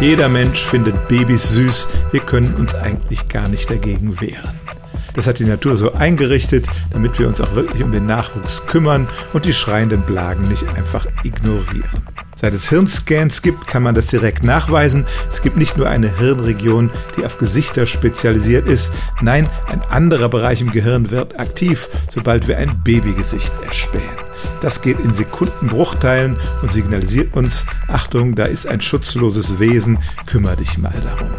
Jeder Mensch findet Babys süß. Wir können uns eigentlich gar nicht dagegen wehren. Das hat die Natur so eingerichtet, damit wir uns auch wirklich um den Nachwuchs kümmern und die schreienden Blagen nicht einfach ignorieren. Seit es Hirnscans gibt, kann man das direkt nachweisen. Es gibt nicht nur eine Hirnregion, die auf Gesichter spezialisiert ist. Nein, ein anderer Bereich im Gehirn wird aktiv, sobald wir ein Babygesicht erspähen. Das geht in Sekundenbruchteilen und signalisiert uns, Achtung, da ist ein schutzloses Wesen, kümmere dich mal darum.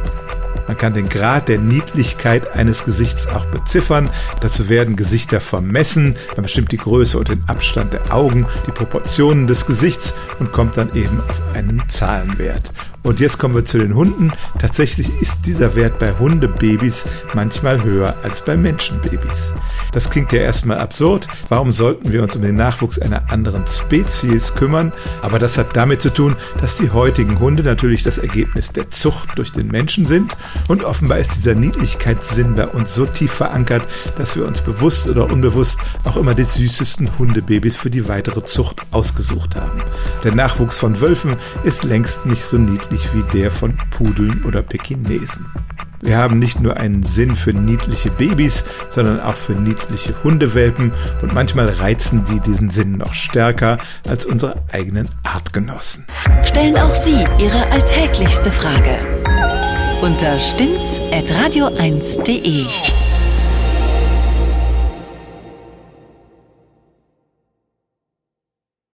Man kann den Grad der Niedlichkeit eines Gesichts auch beziffern. Dazu werden Gesichter vermessen. Man bestimmt die Größe und den Abstand der Augen, die Proportionen des Gesichts und kommt dann eben auf einen Zahlenwert. Und jetzt kommen wir zu den Hunden. Tatsächlich ist dieser Wert bei Hundebabys manchmal höher als bei Menschenbabys. Das klingt ja erstmal absurd. Warum sollten wir uns um den Nachwuchs einer anderen Spezies kümmern? Aber das hat damit zu tun, dass die heutigen Hunde natürlich das Ergebnis der Zucht durch den Menschen sind. Und offenbar ist dieser Niedlichkeitssinn bei uns so tief verankert, dass wir uns bewusst oder unbewusst auch immer die süßesten Hundebabys für die weitere Zucht ausgesucht haben. Der Nachwuchs von Wölfen ist längst nicht so niedlich ähnlich wie der von Pudeln oder Pekinesen. Wir haben nicht nur einen Sinn für niedliche Babys, sondern auch für niedliche Hundewelpen und manchmal reizen die diesen Sinn noch stärker als unsere eigenen Artgenossen. Stellen auch Sie Ihre alltäglichste Frage unter stimmt's@radio1.de.